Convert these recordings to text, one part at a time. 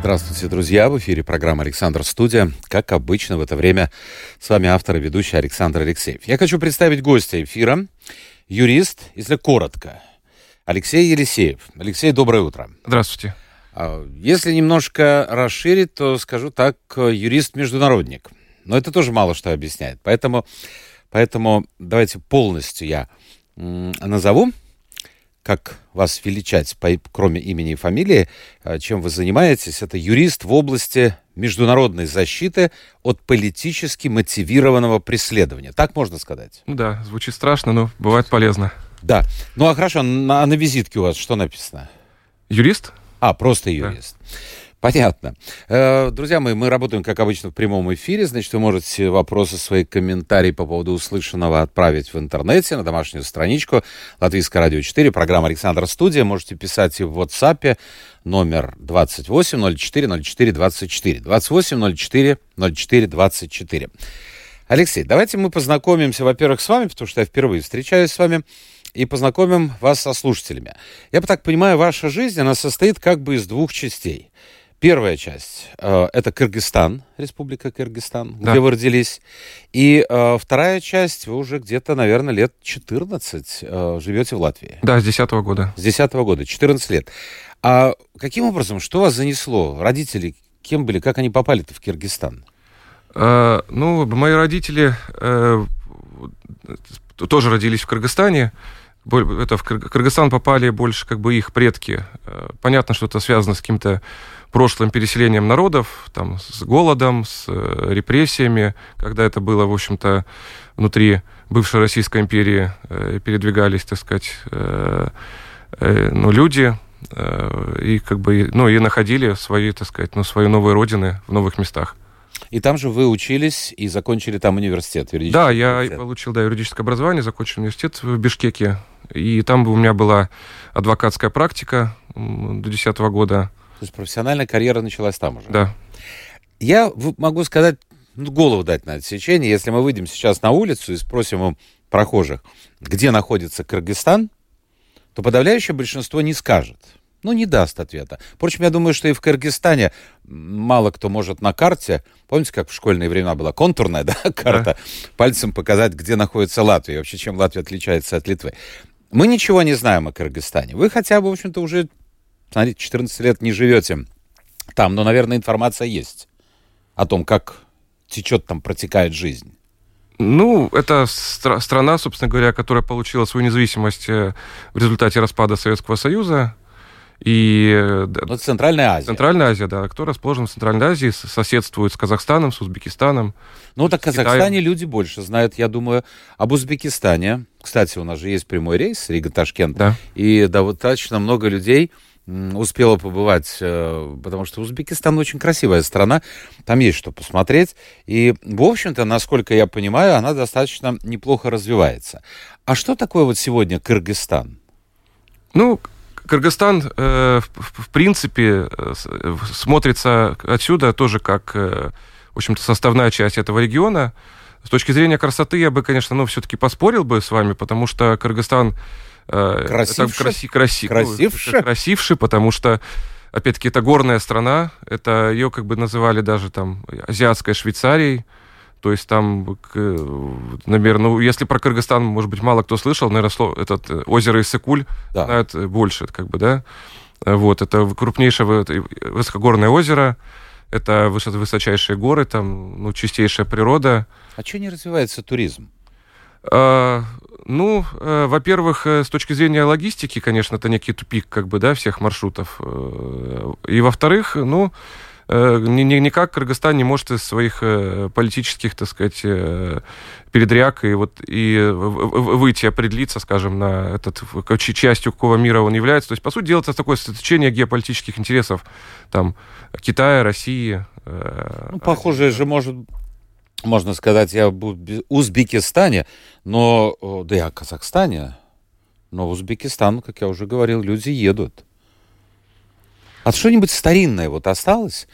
Здравствуйте, друзья! В эфире программа «Александр Студия». Как обычно, в это время с вами автор и ведущий Александр Алексеев. Я хочу представить гостя эфира, юрист, если коротко, Алексей Елисеев. Алексей, доброе утро. Здравствуйте. А, если немножко расширить, то скажу так, юрист-международник. Но это тоже мало что объясняет. Поэтому, поэтому давайте полностью я назову как вас величать, кроме имени и фамилии, а, чем вы занимаетесь. Это юрист в области международной защиты от политически мотивированного преследования. Так можно сказать? Да, звучит страшно, но бывает полезно. Да. Ну а хорошо, на, на визитке у вас что написано? Юрист? А, просто юрист. Понятно. Э, друзья мои, мы работаем, как обычно, в прямом эфире. Значит, вы можете вопросы, свои комментарии по поводу услышанного отправить в интернете на домашнюю страничку Латвийское радио 4, программа Александра Студия. Можете писать и в WhatsApp номер 28 04 04 24. 28 04 04 24. Алексей, давайте мы познакомимся, во-первых, с вами, потому что я впервые встречаюсь с вами, и познакомим вас со слушателями. Я так понимаю, ваша жизнь, она состоит как бы из двух частей. Первая часть э, это Кыргызстан, Республика Кыргызстан, да. где вы родились. И э, вторая часть, вы уже где-то, наверное, лет 14 э, живете в Латвии. Да, с 10 -го года. С 10 -го года, 14 лет. А каким образом, что вас занесло? Родители кем были, как они попали-то в Киргизстан? Э, ну, мои родители э, тоже родились в Кыргызстане это в Кыргызстан попали больше как бы их предки. Понятно, что это связано с каким-то прошлым переселением народов, там, с голодом, с э, репрессиями, когда это было, в общем-то, внутри бывшей Российской империи э, передвигались, так сказать, ну, люди, и как бы, ну, и находили свои, так сказать, ну, свои новые родины в новых местах. И там же вы учились и закончили там университет, юридический Да, я получил да, юридическое образование, закончил университет в Бишкеке. И там у меня была адвокатская практика до 2010 года. То есть профессиональная карьера началась там уже? Да. Я могу сказать, ну, голову дать на отсечение. Если мы выйдем сейчас на улицу и спросим у прохожих, где находится Кыргызстан, то подавляющее большинство не скажет ну, не даст ответа. Впрочем, я думаю, что и в Кыргызстане мало кто может на карте, помните, как в школьные времена была контурная да, карта, да. пальцем показать, где находится Латвия, и вообще чем Латвия отличается от Литвы. Мы ничего не знаем о Кыргызстане. Вы хотя бы, в общем-то, уже, смотрите, 14 лет не живете там, но, наверное, информация есть о том, как течет там, протекает жизнь. Ну, это стра- страна, собственно говоря, которая получила свою независимость э, в результате распада Советского Союза. И, э, ну, это Центральная Азия. Центральная Азия, да, кто расположен в Центральной Азии, соседствует с Казахстаном, с Узбекистаном. Ну, так в Казахстане Китаем. люди больше знают, я думаю, об Узбекистане. Кстати, у нас же есть прямой рейс Рига-Ташкент. Да. И достаточно много людей успела побывать, э, потому что Узбекистан очень красивая страна, там есть что посмотреть, и, в общем-то, насколько я понимаю, она достаточно неплохо развивается. А что такое вот сегодня Кыргызстан? Ну, Кыргызстан, э, в, принципе, э, смотрится отсюда тоже как, в общем-то, составная часть этого региона. С точки зрения красоты я бы, конечно, ну, все-таки поспорил бы с вами, потому что Кыргызстан... Э, красивше? Это краси, краси, красивше? Ну, красивше, потому что опять-таки, это горная страна, это ее как бы называли даже там азиатской Швейцарией, то есть там, наверное, ну, если про Кыргызстан, может быть, мало кто слышал, наверное, слово, этот э, озеро Иссыкуль да. знают э, больше, как бы, да. Вот, это крупнейшее высокогорное озеро, это высочайшие горы, там, ну, чистейшая природа. А что не развивается туризм? А, ну, э, во-первых, э, с точки зрения логистики, конечно, это некий тупик, как бы, да, всех маршрутов. Э, и во-вторых, ну, Э, никак Кыргызстан не может из своих политических, так сказать, э, передряг и вот и выйти, определиться, скажем, на этот, частью какого мира он является. То есть, по сути дела, это такое сочетание геополитических интересов там Китая, России. Ну, похоже же может можно сказать, и об Узбекистане, но, да и о Казахстане. Но в Узбекистан, как я уже говорил, люди едут. А что-нибудь старинное вот осталось?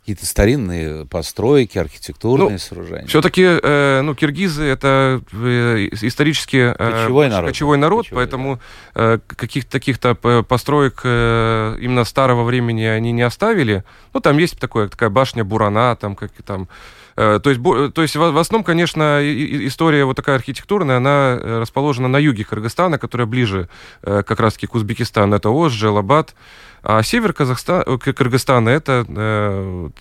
Какие-то старинные постройки, архитектурные ну, сооружения. Все-таки, э, ну, киргизы это э, исторически э, кочевой народ, кочевой народ кочевой, поэтому да. э, каких-то таких-то построек э, именно старого времени они не оставили. Ну, там есть такое, такая башня Бурана, там как там. Э, то есть, то есть в основном, конечно, история вот такая архитектурная, она э, расположена на юге Кыргызстана, которая ближе э, как раз-таки к Узбекистану. Это Ош, Джелабад. А север Казахстана, Кыргызстана это,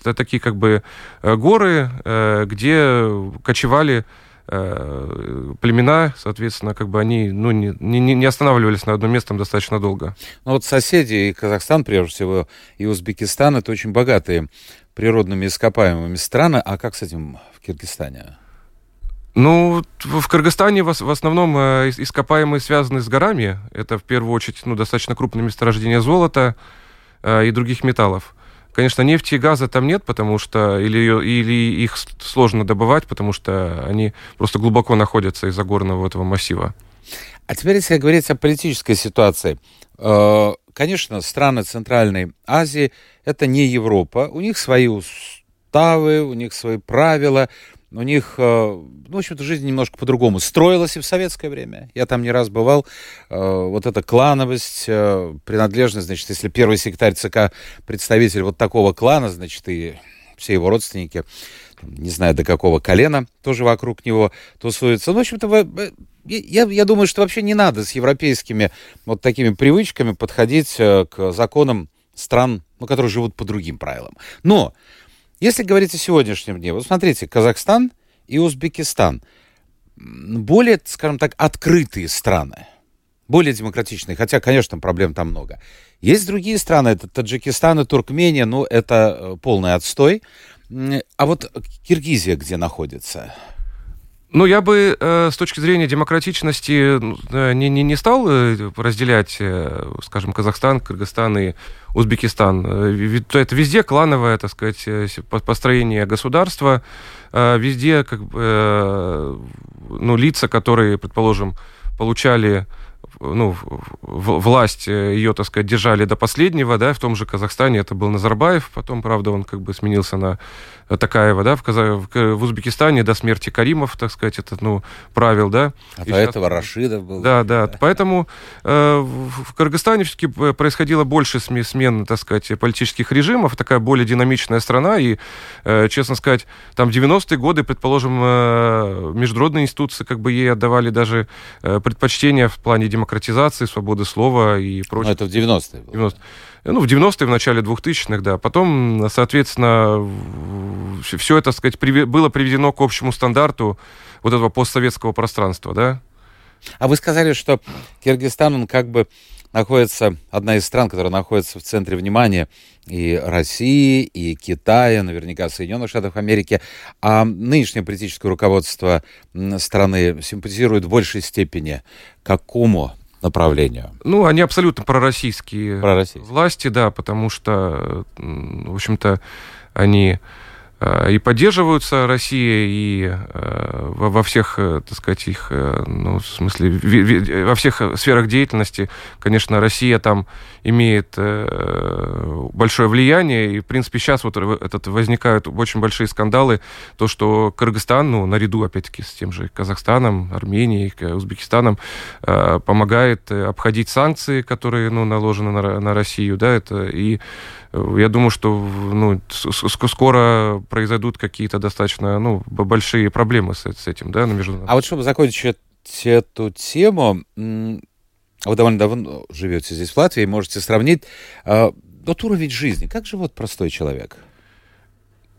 это такие как бы горы, где кочевали племена, соответственно, как бы они ну, не, не, не останавливались на одном месте достаточно долго. Ну вот соседи, и Казахстан, прежде всего, и Узбекистан, это очень богатые природными ископаемыми страны. А как с этим в Киргизстане? Ну, в Кыргызстане в основном э, ископаемые связаны с горами. Это в первую очередь ну, достаточно крупные месторождения золота э, и других металлов. Конечно, нефти и газа там нет, потому что или, или их сложно добывать, потому что они просто глубоко находятся из-за горного этого массива. А теперь, если говорить о политической ситуации, э, конечно, страны Центральной Азии это не Европа, у них свои уставы, у них свои правила, у них, э, ну, в общем-то, жизнь немножко по-другому строилась и в советское время. Я там не раз бывал. Э, вот эта клановость, э, принадлежность, значит, если первый секретарь ЦК представитель вот такого клана, значит, и все его родственники, не знаю до какого колена, тоже вокруг него тусуются. Ну, в общем-то, я, я думаю, что вообще не надо с европейскими вот такими привычками подходить к законам стран, ну, которые живут по другим правилам. Но если говорить о сегодняшнем дне, вот смотрите, Казахстан и Узбекистан более, скажем так, открытые страны, более демократичные, хотя, конечно, проблем там много. Есть другие страны, это Таджикистан и Туркмения, ну, это э, полный отстой. А вот Киргизия где находится? Ну, я бы э, с точки зрения демократичности э, не, не, не стал э, разделять, э, скажем, Казахстан, Кыргызстан и Узбекистан. Э, это везде клановое, так сказать, э, построение государства, везде как бы, ну, лица, которые, предположим, получали ну, власть э, ее, так сказать, держали до последнего, да, в том же Казахстане это был Назарбаев, потом, правда, он как бы сменился на Такаева, да, в, Каза... в Узбекистане до смерти Каримов, так сказать, это, ну, правил, да. А и до сейчас... этого Рашидов был. Да, да, да. поэтому э, в Кыргызстане все-таки происходило больше смен, так сказать, политических режимов, такая более динамичная страна, и, э, честно сказать, там в 90-е годы, предположим, э, международные институции как бы ей отдавали даже э, предпочтение в плане демократизации, свободы слова и прочее. Ну, это в 90-е 90 ну, в 90-е, в начале 2000-х, да. Потом, соответственно, все это, так сказать, было приведено к общему стандарту вот этого постсоветского пространства, да. А вы сказали, что Киргизстан, он как бы находится, одна из стран, которая находится в центре внимания и России, и Китая, наверняка Соединенных Штатов Америки. А нынешнее политическое руководство страны симпатизирует в большей степени какому направлению? Ну, они абсолютно пророссийские, пророссийские. власти, да, потому что, в общем-то, они и поддерживаются Россией, и э, во всех, э, так сказать, их, ну, в смысле, во всех сферах деятельности, конечно, Россия там имеет большое влияние, и, в принципе, сейчас вот этот, возникают очень большие скандалы, то, что Кыргызстан, ну, наряду, опять-таки, с тем же Казахстаном, Арменией, Узбекистаном, помогает обходить санкции, которые, ну, наложены на, на Россию, да, это и я думаю, что ну, скоро произойдут какие-то достаточно ну, большие проблемы с, с этим, да, на международном. А вот чтобы закончить эту тему, вы довольно давно живете здесь, в Латвии, можете сравнить э, вот уровень жизни. Как живет простой человек?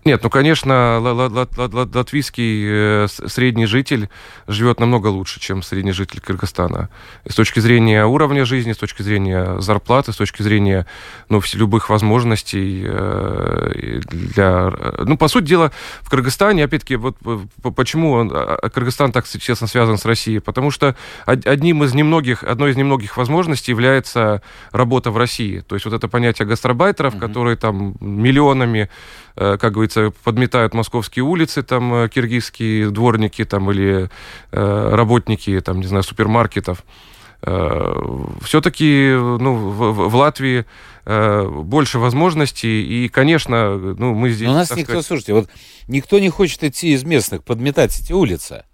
Нет, ну, конечно, латвийский э, средний житель живет намного лучше, чем средний житель Кыргызстана. С точки зрения уровня жизни, с точки зрения зарплаты, с точки зрения ну, любых возможностей э, для... Ну, по сути дела, в Кыргызстане, опять-таки, вот почему а, а, Кыргызстан так, честно, связан с Россией? Потому что одним из немногих, одной из немногих возможностей является работа в России. То есть вот это понятие гастробайтеров, mm-hmm. которые там миллионами, э, как говорится, подметают московские улицы, там киргизские дворники там, или э, работники, там, не знаю, супермаркетов. Э, все-таки ну, в, в Латвии э, больше возможностей, и, конечно, ну, мы здесь... Но у нас никто, сказать... слушайте, вот никто не хочет идти из местных, подметать эти улицы.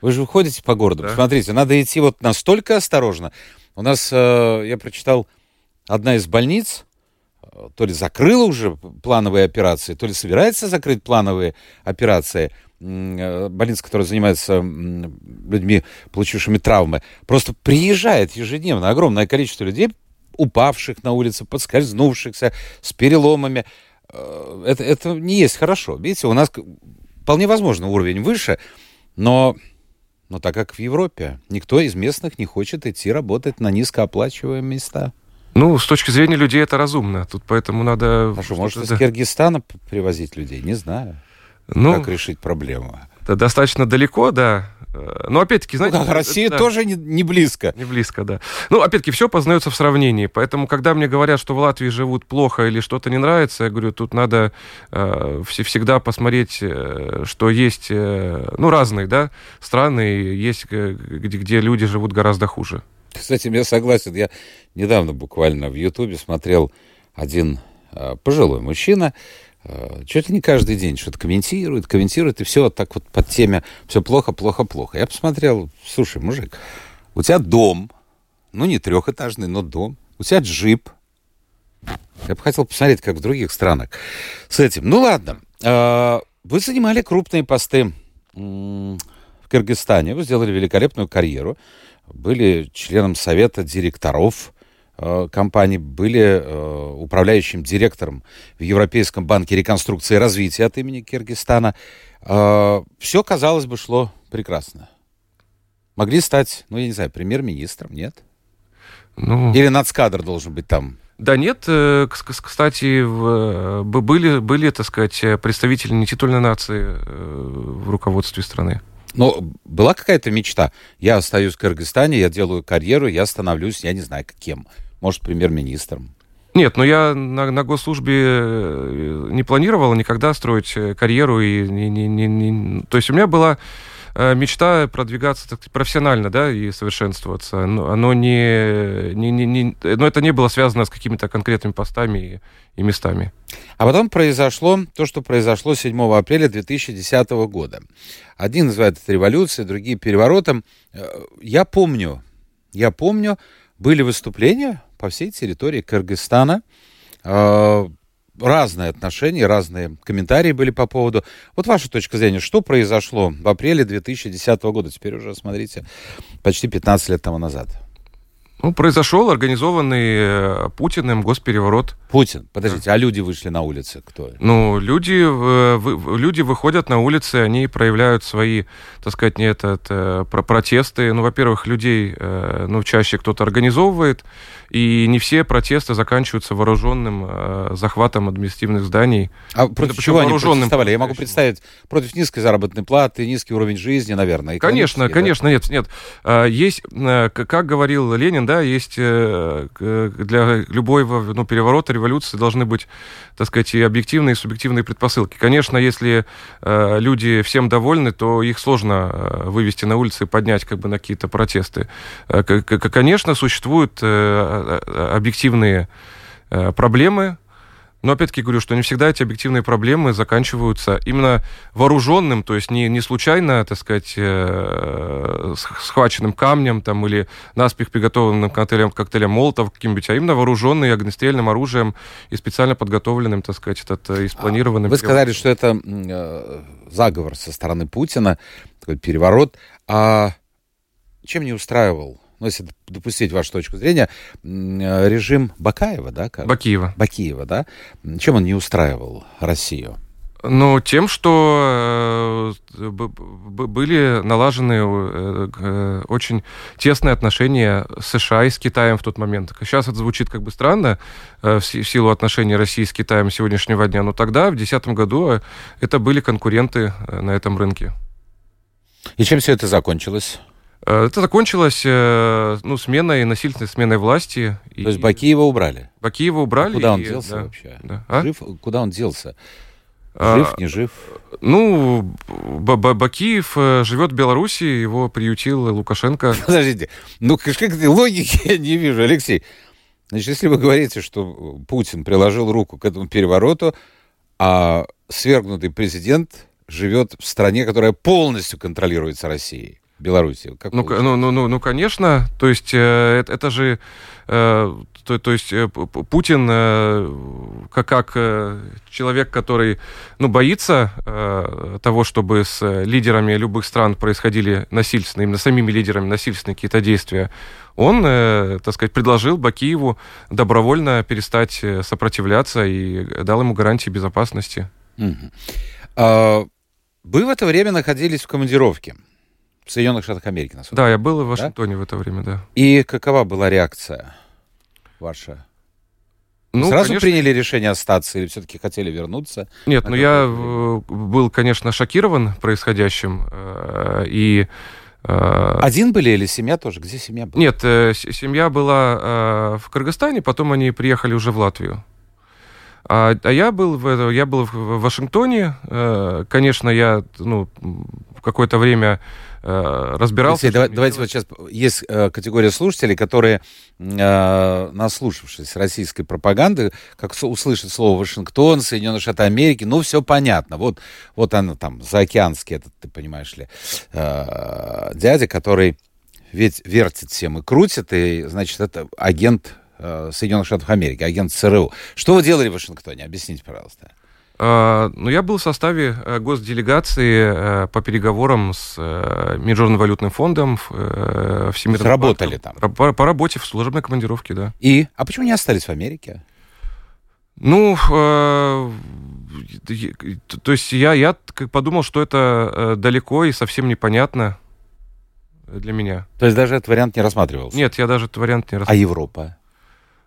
Вы же ходите по городу, да. посмотрите, надо идти вот настолько осторожно. У нас, э, я прочитал, одна из больниц, то ли закрыла уже плановые операции, то ли собирается закрыть плановые операции – Э, больница, которая занимается людьми, получившими травмы, просто приезжает ежедневно огромное количество людей, упавших на улице, подскользнувшихся, с переломами. Э, это, это не есть хорошо. Видите, у нас вполне возможно уровень выше, но, но так как в Европе никто из местных не хочет идти работать на низкооплачиваемые места. Ну, с точки зрения людей это разумно. Тут поэтому надо... А что, может, из Киргизстана привозить людей? Не знаю. Ну, как решить проблему? Это достаточно далеко, да. Но опять-таки, знаете... Ну, да, Россия да, тоже не, не близко. Не близко, да. Ну, опять-таки, все познается в сравнении. Поэтому, когда мне говорят, что в Латвии живут плохо или что-то не нравится, я говорю, тут надо э, всегда посмотреть, э, что есть, э, ну, разные, да, страны, есть, э, где, где люди живут гораздо хуже. Кстати, я согласен. Я недавно буквально в Ютубе смотрел один э, пожилой мужчина, Э, чуть ли не каждый день что-то комментирует, комментирует, и все вот так вот под теме «все плохо, плохо, плохо». Я посмотрел, слушай, мужик, у тебя дом, ну не трехэтажный, но дом, у тебя джип. Я бы хотел посмотреть, как в других странах с этим. Ну ладно, э, вы занимали крупные посты Кыргызстане, вы сделали великолепную карьеру, были членом совета директоров Э, компании, были э, управляющим директором в Европейском банке реконструкции и развития от имени Киргизстана. Э, все, казалось бы, шло прекрасно. Могли стать, ну, я не знаю, премьер-министром, нет? Ну... Или нацкадр должен быть там да нет, кстати, были, были, так сказать, представители нетитульной нации в руководстве страны. Но была какая-то мечта? Я остаюсь в Кыргызстане, я делаю карьеру, я становлюсь, я не знаю, кем может, премьер-министром. Нет, но я на, на госслужбе э, не планировал никогда строить э, карьеру. И не, не, не, не... То есть у меня была мечта продвигаться так, профессионально, да, и совершенствоваться. Но оно не, не, не, не, но это не было связано с какими-то конкретными постами и, и местами. А потом произошло то, что произошло 7 апреля 2010 года. Один называет это революцией, другие переворотом. Я помню, я помню, были выступления по всей территории Кыргызстана. Разные отношения, разные комментарии были по поводу. Вот ваша точка зрения, что произошло в апреле 2010 года? Теперь уже, смотрите, почти 15 лет тому назад. Ну, произошел организованный э, Путиным госпереворот. Путин. Подождите, а люди вышли на улицы? Кто? Ну, люди, э, люди выходят на улицы, они проявляют свои, так сказать, не этот, э, протесты. Ну, во-первых, людей, ну, чаще кто-то организовывает, и не все протесты заканчиваются вооруженным э, захватом административных зданий. А против чего они протестовали? Я могу представить, против низкой заработной платы, низкий уровень жизни, наверное. Конечно, конечно, да? нет, нет. А, есть, э, как говорил Ленин, да, есть э, для любого ну, переворота, революции должны быть, так сказать, и объективные, и субъективные предпосылки. Конечно, если э, люди всем довольны, то их сложно вывести на улицы и поднять как бы на какие-то протесты. Конечно, существуют объективные э, проблемы, но опять-таки говорю, что не всегда эти объективные проблемы заканчиваются именно вооруженным, то есть не, не случайно, так сказать, э, схваченным камнем там, или наспех приготовленным коктейлем, коктейлем Молотов каким-нибудь, а именно вооруженный огнестрельным оружием и специально подготовленным, так сказать, этот, и спланированным. Вы сказали, что это э, заговор со стороны Путина, такой переворот. А чем не устраивал ну, если допустить вашу точку зрения, э, режим Бакаева, да? Как? Бакиева. Бакиева, да? Чем он не устраивал Россию? Ну, тем, что э, были налажены э, очень тесные отношения с США и с Китаем в тот момент. Сейчас это звучит как бы странно в силу отношений России с Китаем сегодняшнего дня, но тогда, в 2010 году, это были конкуренты на этом рынке. И чем все это закончилось? Э, это закончилось э, ну, сменой, насильственной сменой власти. То и... есть Бакиева убрали? Бакиева убрали. А куда он и... делся да, вообще? Да. А? Жив? Куда он делся? Жив, не жив? Ну, Бакиев э, живет в Беларуси, его приютил Лукашенко. Подождите, ну как логики я не вижу, Алексей. Значит, если вы говорите, что Путин приложил руку к этому перевороту, а свергнутый президент живет в стране, которая полностью контролируется Россией, Белоруссией. Как ну, ну, ну, ну, ну, конечно. То есть э, это, это же э, то, то есть э, Путин э, как, как э, человек, который ну, боится того, чтобы с лидерами любых стран происходили насильственные, именно самими лидерами насильственные какие-то действия, он, так сказать, предложил Бакиеву добровольно перестать сопротивляться и дал ему гарантии безопасности. Угу. А, вы в это время находились в командировке в Соединенных Штатах Америки, насколько Да, я был в Вашингтоне да? в это время, да. И какова была реакция? ваша? Ну, Сразу конечно... приняли решение остаться или все-таки хотели вернуться? Нет, ну я был, конечно, шокирован происходящим. Э, и э, один были или семья тоже? Где семья была? Нет, э, семья была в Кыргызстане, потом они приехали уже в Латвию. А, а я был в я был в Вашингтоне. Конечно, я ну, какое-то время э, разбирался. Алексей, давай, давайте вот сейчас есть э, категория слушателей, которые, э, наслушавшись российской пропаганды, как услышат слово Вашингтон, Соединенные Штаты Америки, ну, все понятно. Вот, вот оно там, заокеанский этот, ты понимаешь ли, э, дядя, который ведь вертит всем и крутит, и, значит, это агент э, Соединенных Штатов Америки, агент ЦРУ. Что вы делали в Вашингтоне? Объясните, пожалуйста. А, ну, я был в составе э, госделегации э, по переговорам с э, Международным валютным фондом, Всемирным Работали банком. там? По, по работе в служебной командировке, да. И? А почему не остались в Америке? Ну, то есть я, я подумал, что это далеко и совсем непонятно для меня. То есть даже этот вариант не рассматривался? Нет, я даже этот вариант не рассматривал. А Европа?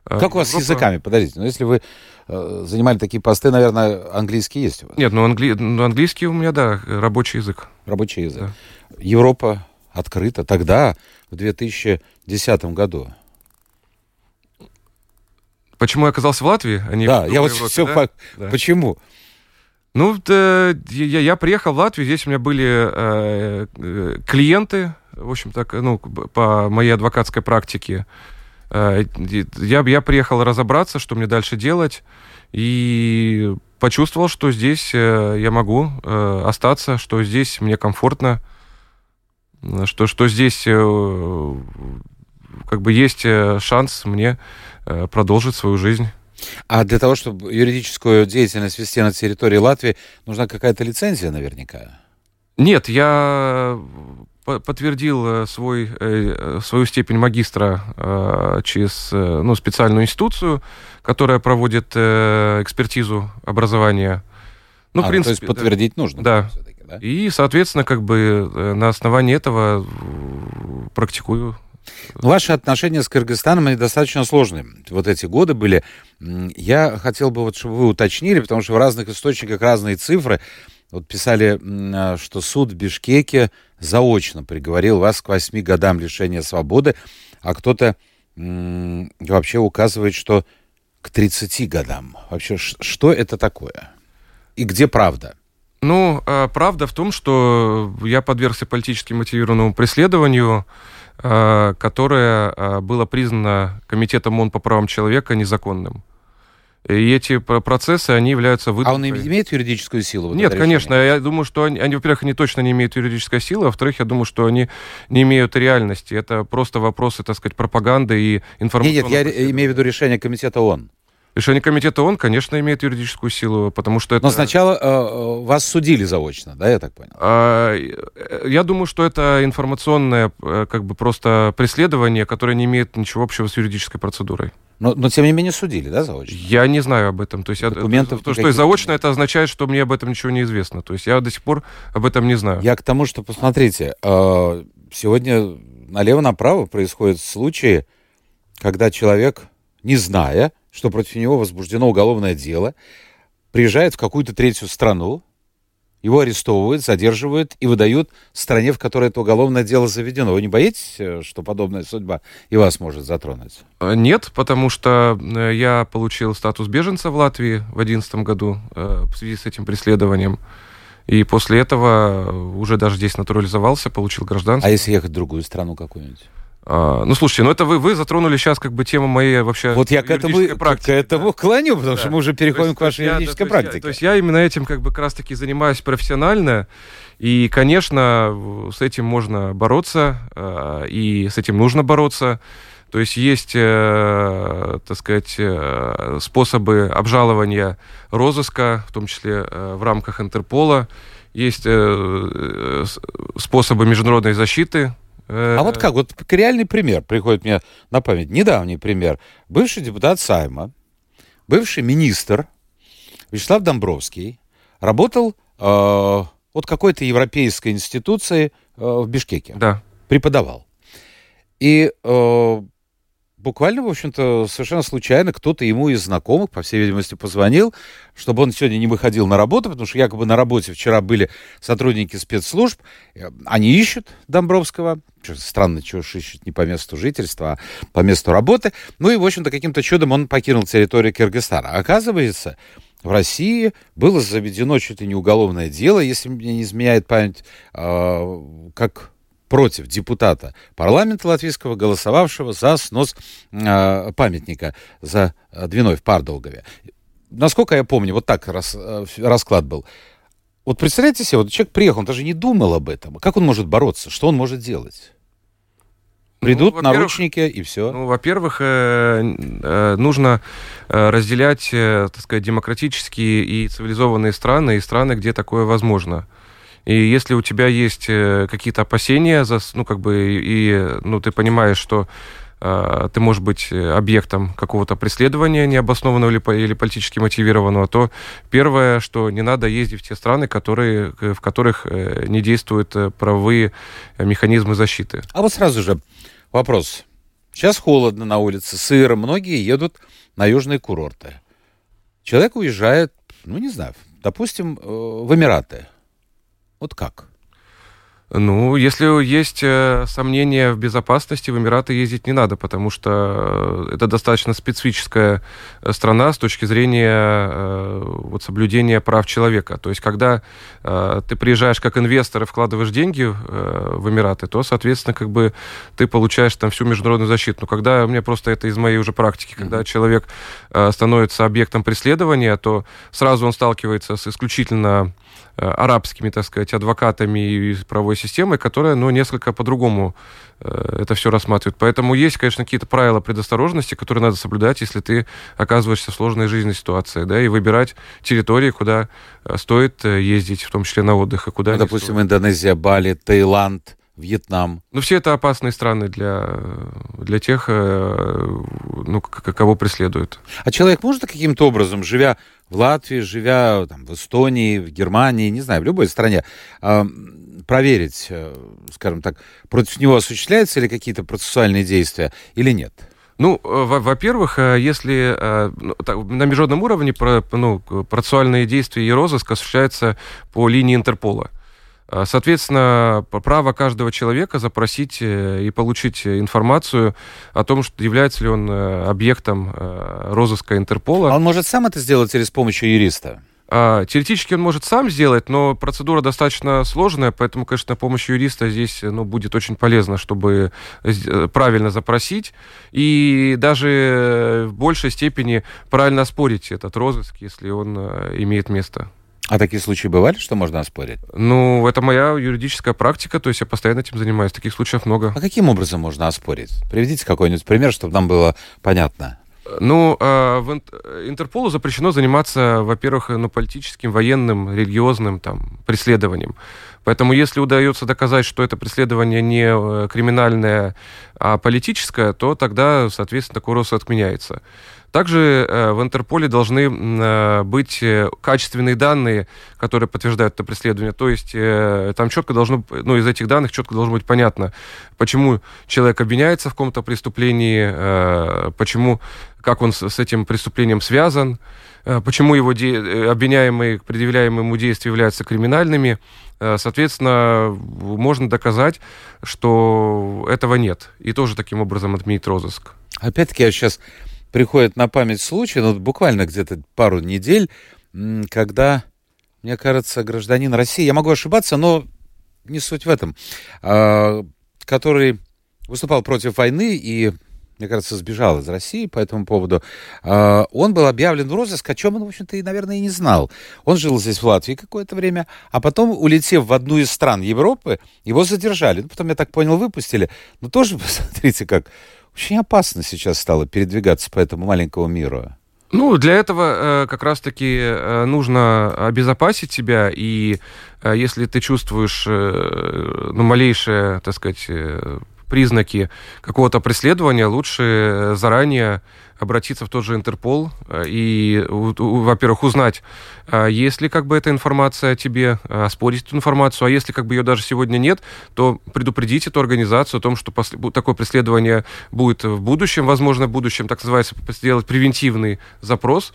А, как у вас Европа... с языками? Подождите, ну если вы э, занимали такие посты, наверное, английский есть у вас? Нет, ну, англи... ну английский у меня, да, рабочий язык. Рабочий язык. Да. Европа открыта тогда, в 2010 году. Почему я оказался в Латвии, а не да, в я вот Европе, все да? По... да. Почему? Ну, да, я, я приехал в Латвию, здесь у меня были э, э клиенты, в общем так, ну, по моей адвокатской практике. Э, я, я приехал разобраться, что мне дальше делать, и почувствовал, что здесь э, я могу э, остаться, что здесь мне комфортно, что, что здесь как бы есть шанс мне продолжить свою жизнь. А для того, чтобы юридическую деятельность вести на территории Латвии, нужна какая-то лицензия наверняка? Нет, я подтвердил э, свой, э, свою степень магистра э, через ну, специальную институцию, которая проводит экспертизу образования. Ну, а, в принципе, то есть подтвердить да, нужно. Да. да. И, соответственно, как бы на основании этого практикую Ваши отношения с Кыргызстаном, они достаточно сложные. Вот эти годы были. Я хотел бы, вот, чтобы вы уточнили, потому что в разных источниках разные цифры. Вот писали, что суд в Бишкеке заочно приговорил вас к восьми годам лишения свободы, а кто-то вообще указывает, что к 30 годам. Вообще, что это такое? И где правда? Ну, а, правда в том, что я подвергся политически мотивированному преследованию, а, которое было признано Комитетом ООН по правам человека незаконным. И эти процессы, они являются выдумкой. А он имеет юридическую силу? Вот Нет, конечно. Я думаю, что они, они, во-первых, они точно не имеют юридической силы, а во-вторых, я думаю, что они не имеют реальности. Это просто вопросы, так сказать, пропаганды и информации. Нет, нет, я имею в виду решение Комитета ООН. Решение комитета ООН, конечно, имеет юридическую силу, потому что это... Но сначала э, э вас судили заочно, да, я так понял? А, э, я думаю, что это информационное, э, как бы просто преследование, которое не имеет ничего общего с юридической процедурой. Но, но тем не менее судили, да, заочно? Я не знаю об этом. То есть Документов я, то, что заочно, это означает, что мне об этом ничего не известно. То есть я до сих пор об этом не знаю. Я к тому, что, посмотрите, э, сегодня налево-направо происходят случаи, когда человек, не зная, что против него возбуждено уголовное дело, приезжает в какую-то третью страну, его арестовывают, задерживают и выдают стране, в которой это уголовное дело заведено. Вы не боитесь, э, что подобная судьба и вас может затронуть? Э, нет, потому что э, я получил статус беженца в Латвии в 2011 году в связи с этим преследованием. И после этого уже даже здесь натурализовался, получил гражданство. А если ехать в другую страну какую-нибудь? А, ну, слушайте, ну это вы, вы затронули сейчас как бы тему моей вообще Вот я к этому, практики, к этому да. клоню, потому да. что мы уже переходим есть, к вашей юридической я, практике. То есть, я, то есть я именно этим как бы как раз-таки занимаюсь профессионально, и, конечно, с этим можно бороться, а, и с этим нужно бороться. То есть есть, э, так сказать, э, способы обжалования розыска, в том числе э, в рамках Интерпола. Есть способы международной защиты, а вот как? Вот реальный пример приходит мне на память. Недавний пример. Бывший депутат Сайма, бывший министр Вячеслав Домбровский работал э, от какой-то европейской институции э, в Бишкеке. Да. Преподавал. И э, буквально, в общем-то, совершенно случайно кто-то ему из знакомых, по всей видимости, позвонил, чтобы он сегодня не выходил на работу, потому что якобы на работе вчера были сотрудники спецслужб, э, они ищут Домбровского, странно, чего ж ищут не по месту жительства, а по месту работы, ну и, в общем-то, каким-то чудом он покинул территорию Кыргызстана. Оказывается, в России было заведено чуть ли не уголовное дело, если мне не изменяет память, э, как против депутата парламента латвийского, голосовавшего за снос э, памятника за э, Двиной в Пардолгове. Насколько я помню, вот так рас, э, расклад был. Вот представляете себе, вот человек приехал, он даже не думал об этом. Как он может бороться? Что он может делать? Придут ну, наручники и все. Ну, во-первых, э, э, нужно э, разделять, так сказать, демократические и цивилизованные страны и страны, где такое возможно. И если у тебя есть э, какие-то опасения, ну, как бы, и, ну, ты понимаешь, что э, ты можешь быть объектом какого-то преследования необоснованного или, или политически мотивированного, то первое, что не надо ездить в те страны, которые, в которых э, не действуют правовые механизмы защиты. А вот сразу же вопрос. Сейчас холодно на улице, сыро, многие едут на южные курорты. Человек уезжает, ну, не знаю, допустим, в Эмираты. Вот как? Ну, если есть э, сомнения в безопасности, в Эмираты ездить не надо, потому что э, это достаточно специфическая э, страна с точки зрения вот, соблюдения прав человека. То есть, когда ты приезжаешь как инвестор и вкладываешь деньги в Эмираты, то, соответственно, как бы ты получаешь там всю международную защиту. Но когда, у меня просто это из моей уже практики, когда человек становится объектом преследования, то сразу он сталкивается с исключительно арабскими, так сказать, адвокатами и правовой системой, которая, ну, несколько по-другому э, это все рассматривает. Поэтому есть, конечно, какие-то правила предосторожности, которые надо соблюдать, если ты оказываешься в сложной жизненной ситуации, да, и выбирать территории, куда э, стоит э, ездить, в том числе на отдых, и куда ну, Допустим, стоит. Индонезия, Бали, Таиланд, Вьетнам. Ну, все это опасные страны для, для тех, ну, кого преследуют. А человек может каким-то образом, живя в Латвии, живя там, в Эстонии, в Германии, не знаю, в любой стране, проверить, э, скажем так, против него осуществляются ли какие-то процессуальные действия или нет? Ну, э, во-первых, э, если ну, на международном уровне ну, процессуальные действия и розыск осуществляются по линии Интерпола. Соответственно, право каждого человека запросить и получить информацию о том, что является ли он объектом розыска Интерпола. А он может сам это сделать или с помощью юриста? А, теоретически он может сам сделать, но процедура достаточно сложная, поэтому, конечно, помощь юриста здесь ну, будет очень полезно, чтобы э, правильно запросить и даже в большей степени правильно оспорить этот розыск, если он э, имеет место. А такие случаи бывали, что можно оспорить? Ну, это моя юридическая практика, то есть я постоянно этим занимаюсь. Таких случаев много. А каким образом можно оспорить? Приведите какой-нибудь пример, чтобы нам было понятно. Ну, а, в Интерполу запрещено заниматься, во-первых, ну, политическим, военным, религиозным там, преследованием. Поэтому если удается доказать, что это преследование не э, криминальное, а политическое, то тогда, соответственно, такой рост отменяется. Также э, в Интерполе должны э, быть качественные данные, которые подтверждают это преследование. То есть там четко должно, ну, из этих данных четко должно быть понятно, почему человек обвиняется в каком-то преступлении, почему, как он с этим преступлением связан, почему его де... обвиняемые, предъявляемые ему действия являются криминальными. Соответственно, можно доказать, что этого нет. И тоже таким образом отменить розыск. Опять-таки, я сейчас приходит на память случай, ну, буквально где-то пару недель, когда, мне кажется, гражданин России, я могу ошибаться, но не суть в этом, а, который выступал против войны и, мне кажется, сбежал из России по этому поводу, а, он был объявлен в розыск, о чем он, в общем-то, и, наверное, и не знал. Он жил здесь, в Латвии, какое-то время, а потом, улетев в одну из стран Европы, его задержали. Ну, потом, я так понял, выпустили. Но тоже, посмотрите, как очень опасно сейчас стало передвигаться по этому маленькому миру. Ну, для этого э, как раз-таки э, нужно обезопасить себя, и э, если ты чувствуешь э, ну, малейшее, так сказать, э, признаки какого-то преследования, лучше заранее обратиться в тот же Интерпол э, и, во-первых, узнать, а есть ли как бы эта информация о тебе, а оспорить эту информацию, а если как бы ее даже сегодня нет, то предупредить эту организацию о том, что такое преследование будет в будущем, возможно, в будущем, так называется, сделать превентивный запрос,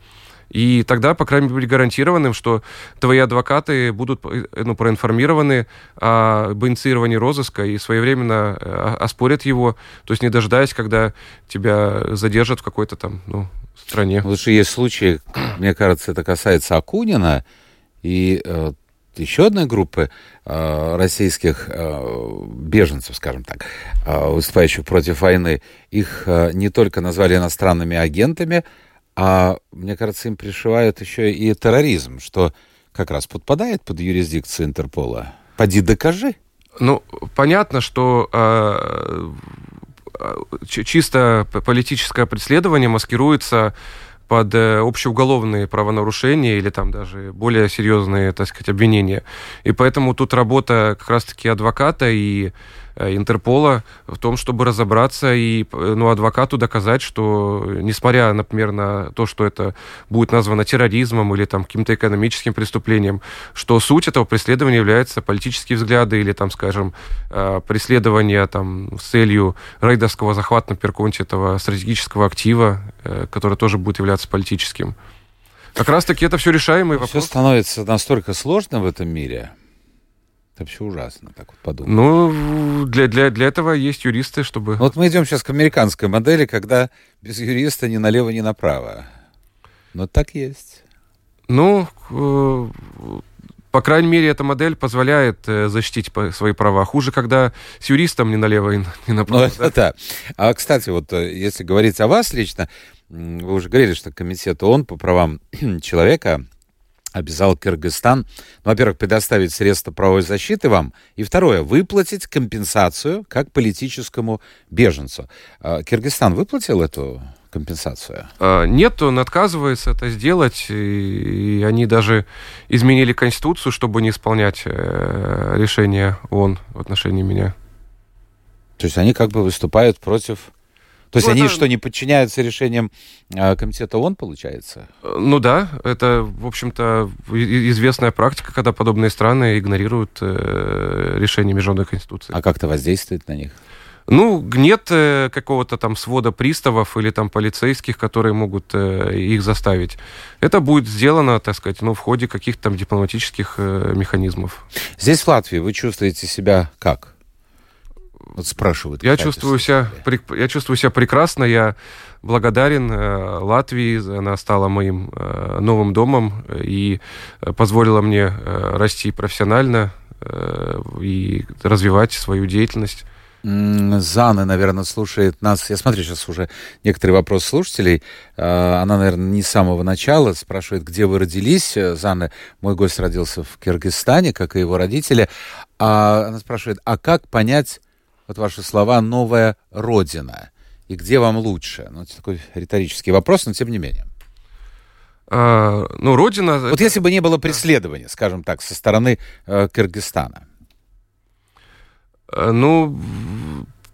и тогда, по крайней мере, гарантированным, что твои адвокаты будут э, ну, проинформированы об инициировании розыска и своевременно э, оспорят его, то есть не дожидаясь, когда тебя задержат в какой-то там ну, стране. Что есть случаи, мне кажется, это касается Акунина и э, еще одной группы э, российских э, беженцев, скажем так, э, выступающих против войны. Их э, не только назвали иностранными агентами, а мне кажется, им пришивают еще и терроризм, что как раз подпадает под юрисдикцию Интерпола. Поди докажи. Ну, понятно, что э, чисто политическое преследование маскируется под э, общеуголовные правонарушения или там даже более серьезные, так сказать, обвинения. И поэтому тут работа как раз-таки адвоката и Э, Интерпола в том, чтобы разобраться и э, ну, адвокату доказать, что несмотря, например, на то, что это будет названо терроризмом или там каким-то экономическим преступлением, что суть этого преследования является политические взгляды или там, скажем, э, преследование там с целью рейдерского захвата, например, какого-нибудь этого стратегического актива, который тоже будет являться политическим. Как раз-таки это все решаемый вопрос. Все становится настолько сложным в этом мире, это вообще ужасно, так вот подумать. Ну, для, для, для этого есть юристы, чтобы... Вот мы идем сейчас к американской модели, когда без юриста ни налево, ни направо. Но так есть. Ну, э, по крайней мере, эта модель позволяет э, защитить свои права. Хуже, когда с юристом ни налево, ни направо. Ну, это да. А, кстати, вот э, если говорить о вас лично, вы уже говорили, что комитет ООН по правам человека обязал Кыргызстан, ну, во-первых, предоставить средства правовой защиты вам, и второе, выплатить компенсацию как политическому беженцу. А, Кыргызстан выплатил эту компенсацию? А, нет, он отказывается это сделать, и они даже изменили Конституцию, чтобы не исполнять э, решение ООН в отношении меня. То есть они как бы выступают против то есть ну, они это... что, не подчиняются решениям э, Комитета ООН, получается? Ну да, это, в общем-то, известная практика, когда подобные страны игнорируют э, решения Международной Конституции. А как это воздействует на них? Ну, нет э, какого-то там свода приставов или там полицейских, которые могут э, их заставить. Это будет сделано, так сказать, ну, в ходе каких-то там дипломатических э, механизмов. Здесь, в Латвии, вы чувствуете себя как? Вот спрашивают. Я чувствую, себя, я чувствую себя прекрасно. Я благодарен э, Латвии. Она стала моим э, новым домом и позволила мне э, расти профессионально э, и развивать свою деятельность. Зана, наверное, слушает нас. Я смотрю сейчас уже некоторые вопросы слушателей. Э, она, наверное, не с самого начала спрашивает, где вы родились. Зана, мой гость родился в Киргизстане, как и его родители. А она спрашивает, а как понять вот ваши слова, новая родина? И где вам лучше? Ну, это такой риторический вопрос, но тем не менее. А, ну, родина... Вот это... если бы не было преследования, скажем так, со стороны э, Кыргызстана. А, ну,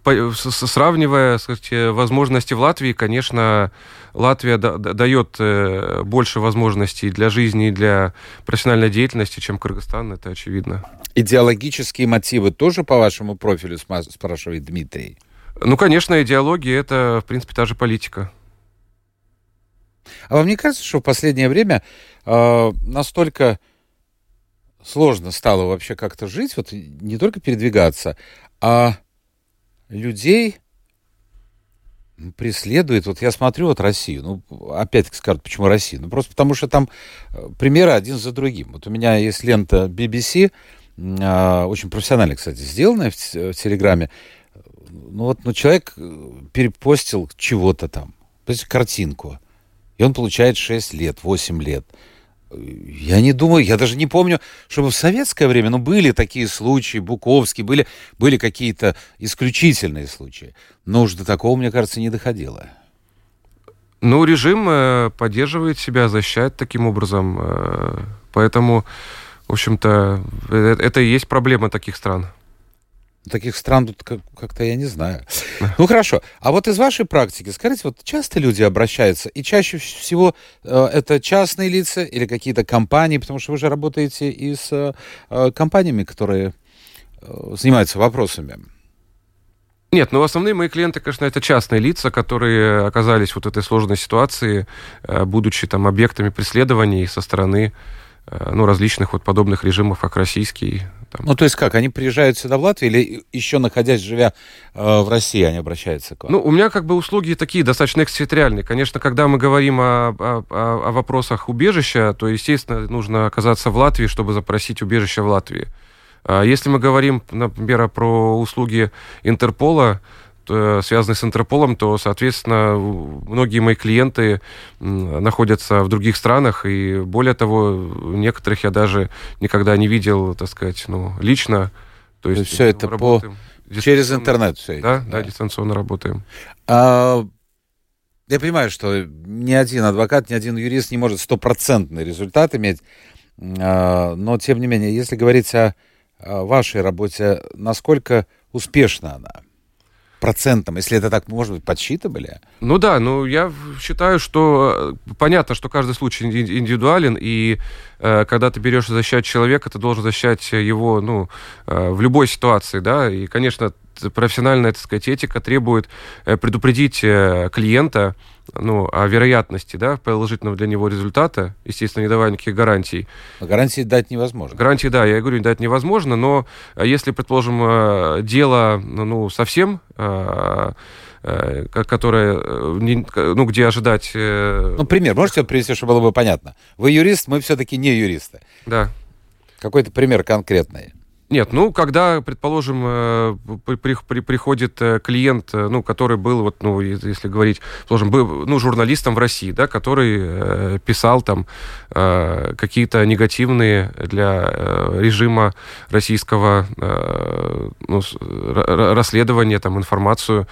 сравнивая сказать, возможности в Латвии, конечно, Латвия дает э, больше возможностей для жизни и для профессиональной деятельности, чем Кыргызстан, это очевидно. Идеологические мотивы тоже по вашему профилю, спрашивает Дмитрий? Ну, конечно, идеология – это, в принципе, та же политика. А вам не кажется, что в последнее время э, настолько сложно стало вообще как-то жить, вот не только передвигаться, а людей преследует, вот я смотрю вот Россию, ну, опять-таки скажут, почему Россия? Ну, просто потому что там э, примеры один за другим. Вот у меня есть лента BBC, э, очень профессионально, кстати, сделанная в, в Телеграме. Ну, вот ну, человек э, перепостил чего-то там, то есть картинку, и он получает 6 лет, 8 лет. Я не думаю, я даже не помню, чтобы в советское время, ну, были такие случаи, Буковский, были, были какие-то исключительные случаи. Но уж до такого, мне кажется, не доходило. Ну, режим э, поддерживает себя, защищает таким образом. Э, поэтому, в общем-то, э, это и есть проблема таких стран. Таких стран тут как-то я не знаю. Ну хорошо. А вот из вашей практики, скажите, вот часто люди обращаются, и чаще всего э, это частные лица или какие-то компании, потому что вы же работаете и с э, компаниями, которые э, занимаются вопросами. Нет, ну основные мои клиенты, конечно, это частные лица, которые оказались вот этой сложной ситуации, э, будучи там объектами преследований со стороны ну, различных вот подобных режимов, как российский. Там. Ну, то есть как, они приезжают сюда в Латвию или еще находясь, живя э, в России, они обращаются к вам? Ну, у меня как бы услуги такие, достаточно экстерриториальные. Конечно, когда мы говорим о, о, о вопросах убежища, то, естественно, нужно оказаться в Латвии, чтобы запросить убежище в Латвии. А если мы говорим, например, про услуги Интерпола, Э, связанные с Интерполом, то, соответственно, многие мои клиенты находятся в других странах, и более того, некоторых я даже никогда не видел, так сказать, ну, лично. То есть, все это по... через интернет все да, да, да, дистанционно работаем. А, я понимаю, что ни один адвокат, ни один юрист не может стопроцентный результат иметь, а, но, тем не менее, если говорить о вашей работе, насколько успешна она? Процентом, если это так, может быть, подсчитывали? Ну да, ну я считаю, что э, понятно, что каждый случай индивидуален, и э, когда ты берешь защищать человека, ты должен защищать его, ну, э, в любой ситуации, да, и, конечно, профессиональная, так сказать, этика требует э, предупредить э, клиента, ну, о вероятности, да, положительного для него результата, естественно, не давая никаких гарантий. гарантии дать невозможно. Гарантии, да, я говорю, дать невозможно, но если, предположим, э, дело, ну, совсем э, э, которое, ну, где ожидать... Ну, пример можете привести, чтобы было бы понятно? Вы юрист, мы все-таки не юристы. Да. Какой-то пример конкретный. Нет, ну, когда, предположим, э, при, при, приходит э, клиент, э, ну, который был, вот, ну, если говорить, предположим, был, ну, журналистом в России, да, который писал там какие-то негативные для режима российского ну, расследования, там, информацию,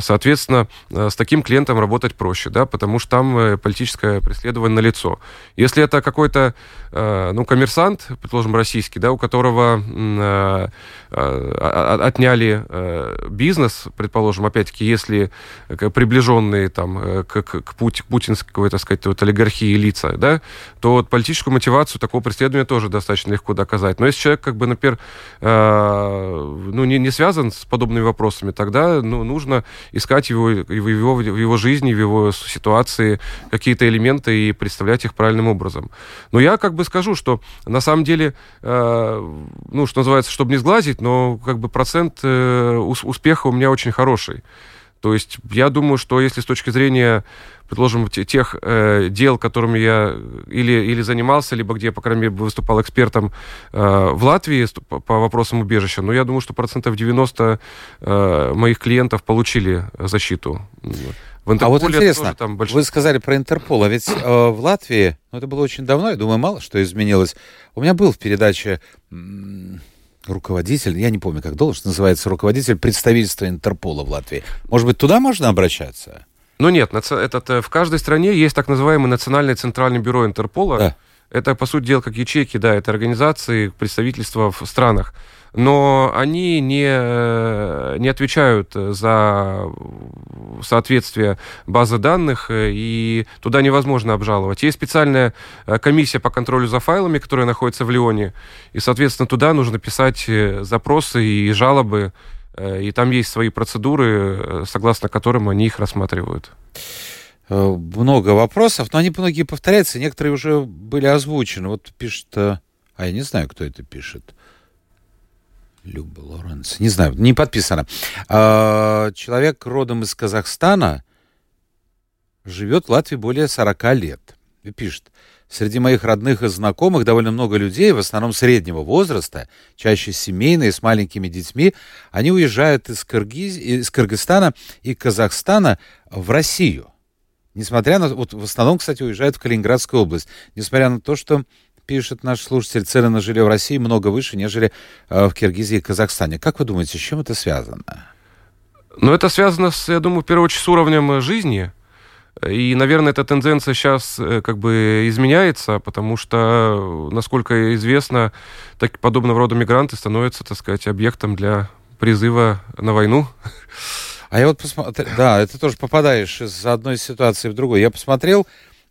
соответственно, с таким клиентом работать проще, да, потому что там политическое преследование на лицо. Если это какой-то, ну, коммерсант, предположим, российский, да, у которого отняли э, бизнес, предположим, опять-таки, если приближенные там, к, к, к путинской, так сказать, вот, олигархии лица, да, то вот политическую мотивацию такого преследования тоже достаточно легко доказать. Но если человек, как бы, например, ну, не, не связан с подобными вопросами, тогда ну, нужно искать его, его, в его жизни, в его ситуации какие-то элементы и представлять их правильным образом. Но я как бы скажу, что на самом деле, ну, что называется, чтобы не сглазить, но как бы процент э, успеха у меня очень хороший. То есть я думаю, что если с точки зрения, предложим, тех э, дел, которыми я или, или занимался, либо где, по крайней мере, выступал экспертом э, в Латвии по, по вопросам убежища, но я думаю, что процентов 90 э, моих клиентов получили защиту. В а вот интересно, там большой... вы сказали про Интерпол, а ведь э, в Латвии, ну это было очень давно, я думаю, мало что изменилось. У меня был в передаче руководитель, я не помню, как должен называется, руководитель представительства Интерпола в Латвии. Может быть, туда можно обращаться? Ну нет, этот, э, в каждой стране есть так называемый Национальный центральный бюро Интерпола. Да. Это, по сути дела, как ячейки, да, это организации, представительства в странах но они не, э, не отвечают за соответствие базы данных, э, и туда невозможно обжаловать. Есть специальная э, комиссия по контролю за файлами, которая находится в Лионе, и, соответственно, туда нужно писать запросы и жалобы, и там есть свои процедуры, согласно которым они их рассматривают. Много вопросов, но они многие повторяются, некоторые уже были озвучены. Вот пишет, а я не знаю, кто это пишет. Люба Лоренс, не знаю, не подписано. А, человек родом из Казахстана живет в Латвии более 40 лет. И пишет, среди моих родных и знакомых довольно много людей, в основном среднего возраста, чаще семейные, с маленькими детьми. Они уезжают из, Кыргиз... из Кыргызстана и Казахстана в Россию. Несмотря на... Вот в основном, кстати, уезжают в Калининградскую область. Несмотря на то, что пишет наш слушатель, цены на жилье в России много выше, нежели э, в Киргизии и Казахстане. Как вы думаете, с чем это связано? Ну, это связано, с, я думаю, в первую очередь, с уровнем жизни. И, наверное, эта тенденция сейчас э, как бы изменяется, потому что, насколько известно, так, подобного рода мигранты становятся, так сказать, объектом для призыва на войну. А я вот посмотрел, да, это тоже попадаешь из одной ситуации в другую. Я посмотрел,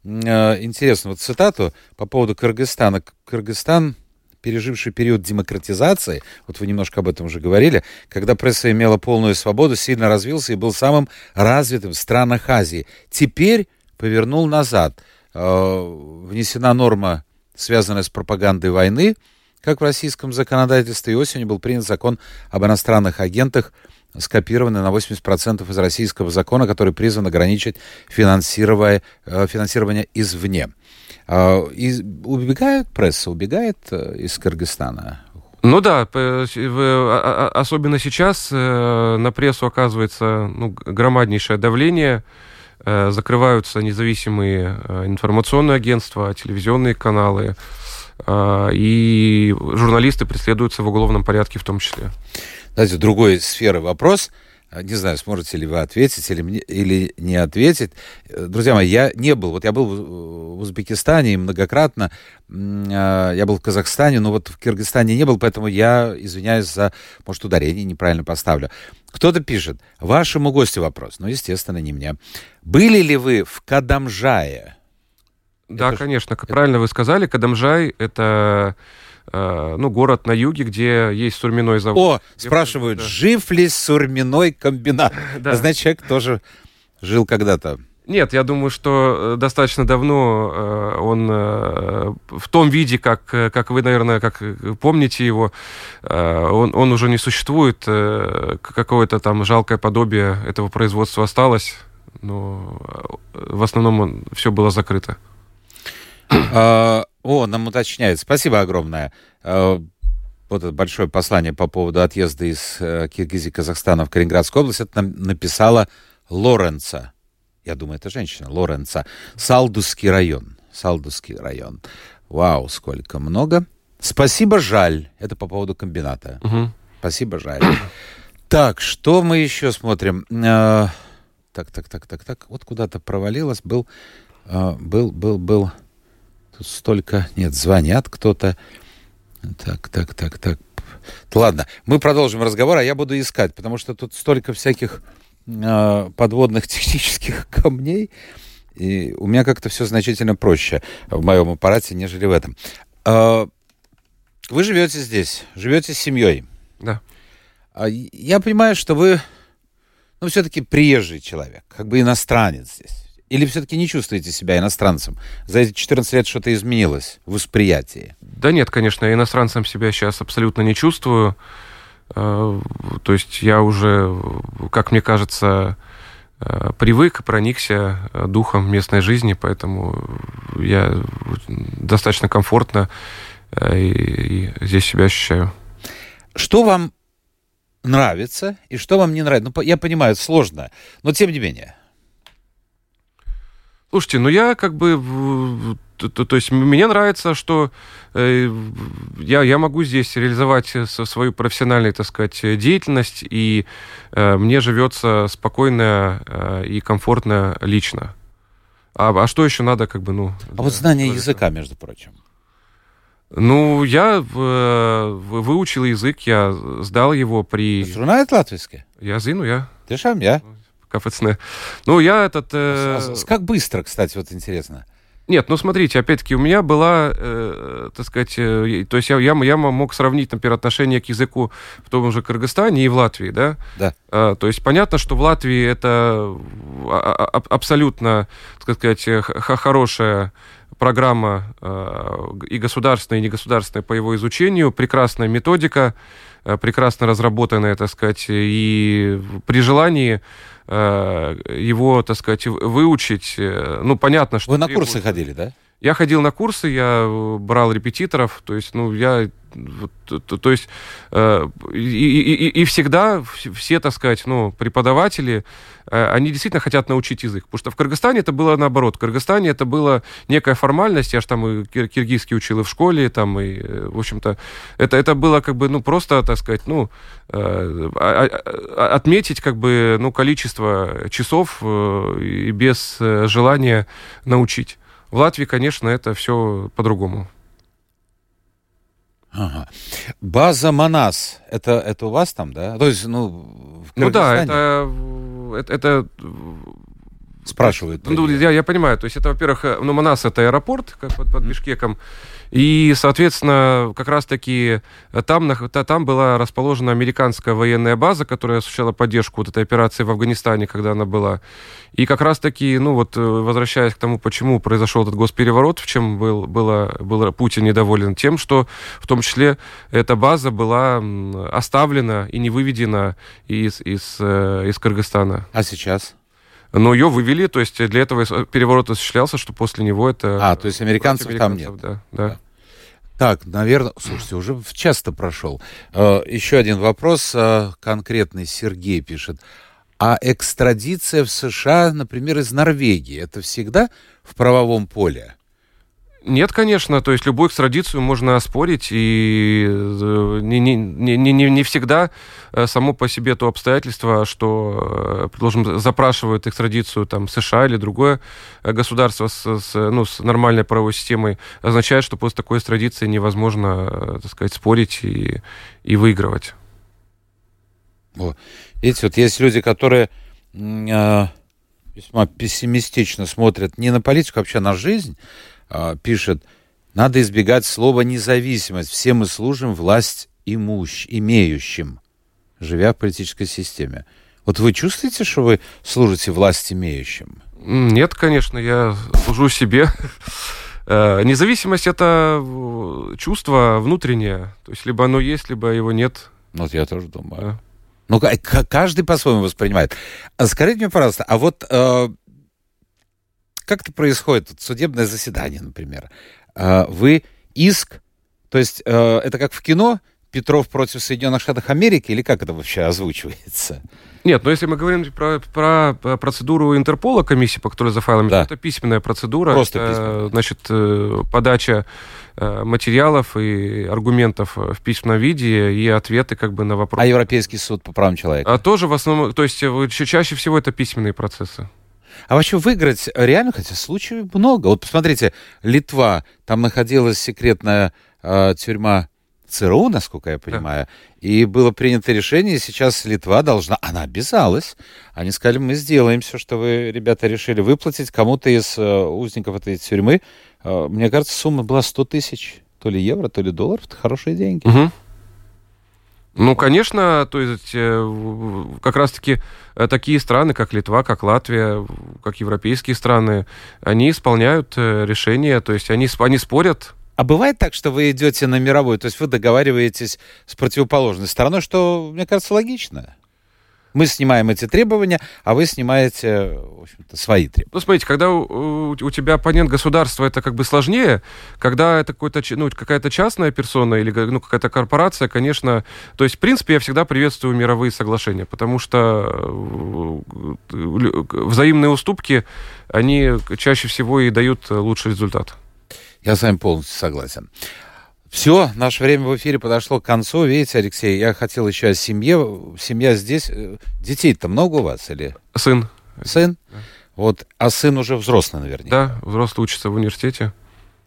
э, интересно, вот цитату по поводу Кыргызстана. Кыргызстан, переживший период демократизации, вот вы немножко об этом уже говорили, когда пресса имела полную свободу, сильно развился и был самым развитым в странах Азии. Теперь повернул назад. Э, внесена норма, связанная с пропагандой войны, как в российском законодательстве, и осенью был принят закон об иностранных агентах, скопированы на 80% из российского закона, который призван ограничить финансирование, э, финансирование извне. А, и убегает пресса, убегает э, из Кыргызстана. Ну да, а, а, особенно сейчас э, на прессу оказывается ну, громаднейшее давление, закрываются независимые информационные агентства, телевизионные каналы, и журналисты преследуются в уголовном порядке в том числе знаете, другой сферы вопрос. А, не знаю, сможете ли вы ответить или, мне, или не ответить. Э, друзья мои, я не был. Вот я был в Узбекистане многократно. А, я был в Казахстане, но вот в Киргизстане не был, поэтому я извиняюсь за, может, ударение неправильно поставлю. Кто-то пишет, вашему гостю вопрос. Ну, естественно, не мне. Были ли вы в Кадамжае? Да, это конечно, это... правильно вы сказали, Кадамжай — это Э, ну, город на юге, где есть сурьмяной завод. О, спрашивают, да. жив ли сурьмяной комбинат? Да. Значит, человек тоже жил когда-то. Нет, я думаю, что э, достаточно давно э, он в том виде, как, как вы, наверное, как помните его, он, он уже не существует. Какое-то там жалкое подобие этого производства осталось, но в основном все было закрыто. О, нам уточняют. Спасибо огромное. Э, вот это большое послание по поводу отъезда из э, Киргизии Казахстана в Калининградскую область. Это нам написала Лоренца. Я думаю, это женщина. Лоренца. Салдусский район. Салдусский район. Вау, сколько много. Спасибо, жаль. Это по поводу комбината. Угу. Спасибо, жаль. Так, что мы еще смотрим? Э, так, так, так, так, так. Вот куда-то провалилось. Был, был, был, был. Тут столько... Нет, звонят кто-то. Так, так, так, так. Ладно, мы продолжим разговор, а я буду искать, потому что тут столько всяких э, подводных технических камней, и у меня как-то все значительно проще в моем аппарате, нежели в этом. Э, вы живете здесь, живете с семьей. Да. Э, я понимаю, что вы, ну, все-таки приезжий человек, как бы иностранец здесь. Или все-таки не чувствуете себя иностранцем? За эти 14 лет что-то изменилось в восприятии? Да нет, конечно, иностранцем себя сейчас абсолютно не чувствую. Э, то есть я уже, как мне кажется, э, привык, проникся э, духом местной жизни, поэтому я достаточно комфортно и, здесь себя ощущаю. Что вам нравится и что вам не нравится? Ну, я понимаю, это сложно, но тем не менее. Слушайте, ну я как бы... То, то, то есть мне нравится, что э, я, я могу здесь реализовать свою профессиональную, так сказать, деятельность, и э, мне живется спокойно э, и комфортно лично. А, а что еще надо, как бы, ну... А вот знание языка, между прочим. Ну, я э, выучил язык, я сдал его при... Runājat latviešu? Я zinu, jā. Tiešām, jā? КФЦН. Ну, я этот... Э... Как быстро, кстати, вот интересно. Нет, ну смотрите, опять-таки у меня была, э, так сказать, э, то есть я, я, я мог сравнить, например, отношение к языку в том же Кыргызстане и в Латвии, да? Да. А, то есть понятно, что в Латвии это а, а, абсолютно, так сказать, хорошая программа э, и государственная, и негосударственная по его изучению, прекрасная методика, э, прекрасно разработанная, так сказать, и при желании Э, его, так сказать, выучить. Э, ну, понятно, что... Вы на курсы ходили, да? Я ходил на курсы, я брал репетиторов, то есть, ну, я, то, есть, э, и, и, и всегда все, так сказать, ну, преподаватели, э, они действительно хотят научить язык, потому что в Кыргызстане это было наоборот, в Кыргызстане это была некая формальность, я же там и кир киргизский учил и в школе, там, и, э, в общем-то, это, это было как бы, ну, просто, так сказать, ну, э, а, а, а, отметить, как бы, ну, количество часов э, и без э, желания научить. В Латвии, конечно, это все по-другому. Ага. База Манас, это, это у вас там, да? То есть, ну, Ну да, это, это, это Спрашивают. Ну, я, я понимаю. То есть это, во-первых, э, ну, Манас это аэропорт, как под, под Бишкеком. И, соответственно, как раз-таки э, там, там была расположена американская военная база, которая осуществляла поддержку вот этой операции в Афганистане, когда она была. И как раз-таки, ну вот, э, возвращаясь к тому, почему произошел этот госпереворот, в чем был, было, был Путин недоволен тем, что в том числе эта база была оставлена и не выведена из, из, из Кыргызстана. А сейчас? Но ее вывели, то есть для этого переворот осуществлялся, что после него это... А, то есть американцев, американцев там нет. Да, да. да. Так, наверное, слушайте, уже часто прошел. Э, еще один вопрос э, конкретный. Сергей пишет. А экстрадиция в США, например, из Норвегии, это всегда в правовом поле? Нет, конечно, то есть любую экстрадицию можно оспорить, и э, не, не, не, не, не всегда э, само по себе то обстоятельство, что, предположим, запрашивают экстрадицию там, США или другое государство с, с, ну, с нормальной правовой системой, означает, что после такой экстрадиции невозможно, э, так сказать, спорить и, и выигрывать. О, видите, вот есть люди, которые э, весьма пессимистично смотрят не на политику, а вообще на жизнь, а, пишет, надо избегать слова «независимость». Все мы служим власть имущ, имеющим, живя в политической системе. Вот вы чувствуете, что вы служите власть имеющим? Нет, конечно, я служу себе. Э, независимость это э, чувство внутреннее. То есть либо оно есть, либо его нет. Вот я тоже думаю. Да. Ну, каждый по-своему воспринимает. А скажите мне, пожалуйста, а вот э, как это происходит? Вот судебное заседание, например. А, вы иск, то есть э, это как в кино, Петров против Соединенных Штатов Америки, или как это вообще озвучивается? Нет, но если мы говорим про, про процедуру Интерпола, комиссии по которой за файлами, да. то это письменная процедура. Просто это, письменная. Значит, э, подача э, материалов и аргументов в письменном виде и ответы как бы на вопросы. А Европейский суд по правам человека? А тоже в основном, то есть чаще всего это письменные процессы. А вообще выиграть реально, хотя случаев много. Вот посмотрите, Литва, там находилась секретная э, тюрьма ЦРУ, насколько я понимаю, да. и было принято решение, сейчас Литва должна, она обязалась, они сказали, мы сделаем все, что вы, ребята, решили выплатить кому-то из э, узников этой тюрьмы. Э, мне кажется, сумма была 100 тысяч, то ли евро, то ли долларов, это хорошие деньги. Угу. Ну, конечно, то есть э, как раз-таки э, такие страны, как Литва, как Латвия, как европейские страны, они исполняют э, решения, то есть они, они спорят. А бывает так, что вы идете на мировую, то есть вы договариваетесь с противоположной стороной, что, мне кажется, логично? Мы снимаем эти требования, а вы снимаете, в общем-то, свои требования. Ну, смотрите, когда у, у тебя оппонент государства, это как бы сложнее. Когда это какой-то, ну, какая-то частная персона или ну, какая-то корпорация, конечно... То есть, в принципе, я всегда приветствую мировые соглашения, потому что э, взаимные уступки, они чаще всего и дают лучший результат. Я с вами полностью согласен. Все, наше время в эфире подошло к концу. Видите, Алексей, я хотел еще о семье. Семья здесь. Э, детей-то много у вас или? Сын. Сын? Да. Вот, а сын уже взрослый наверняка. Да, взрослый учится в университете.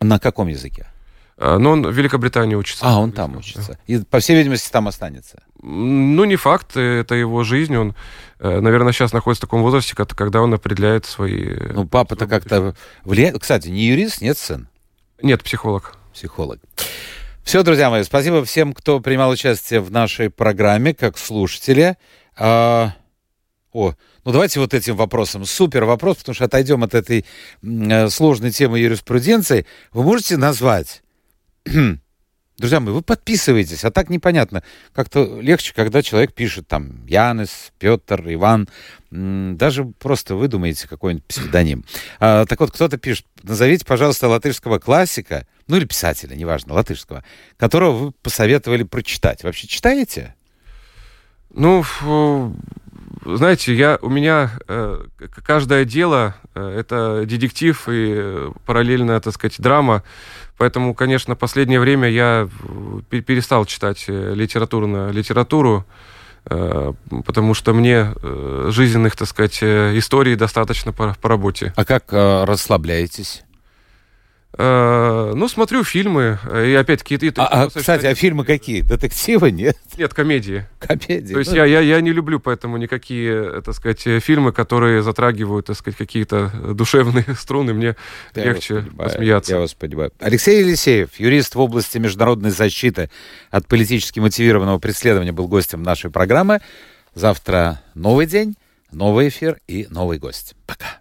На каком языке? А, но он в Великобритании учится. А, он там учится. И, по всей видимости, там останется. Ну, не факт, это его жизнь. Он, э, наверное, сейчас находится в таком возрасте, когда он определяет свои... Ну, папа-то как-то влияет. Кстати, не юрист, нет сын? Нет, психолог. Психолог. Все, друзья мои, спасибо всем, кто принимал участие в нашей программе, как слушатели. А... О, ну давайте вот этим вопросом. Супер вопрос, потому что отойдем от этой э, сложной темы юриспруденции. Вы можете назвать Друзья мои, вы подписываетесь, а так непонятно. Как-то легче, когда человек пишет там Янис, Петр, Иван. Даже просто выдумаете какой-нибудь псевдоним. А, так вот, кто-то пишет, назовите, пожалуйста, латышского классика, ну или писателя, неважно, латышского, которого вы посоветовали прочитать. Вообще читаете? Ну, знаете, я, у меня э, каждое дело э, это детектив и э, параллельно, так сказать, драма. Поэтому, конечно, последнее время я э, перестал читать э, литературную литературу, э, потому что мне жизненных, так сказать, историй достаточно по, по работе. А как расслабляетесь? Э, ну, смотрю фильмы, и опять-таки... И, а, а, кстати, а фильмы какие? Детективы, нет? Нет, комедии. Комедии. То есть я, я, я не люблю поэтому никакие, так сказать, фильмы, которые затрагивают, так сказать, какие-то душевные струны. Мне я легче посмеяться. Я вас понимаю. Алексей Елисеев, юрист в области международной защиты от политически мотивированного преследования, был гостем нашей программы. Завтра новый день, новый эфир и новый гость. Пока.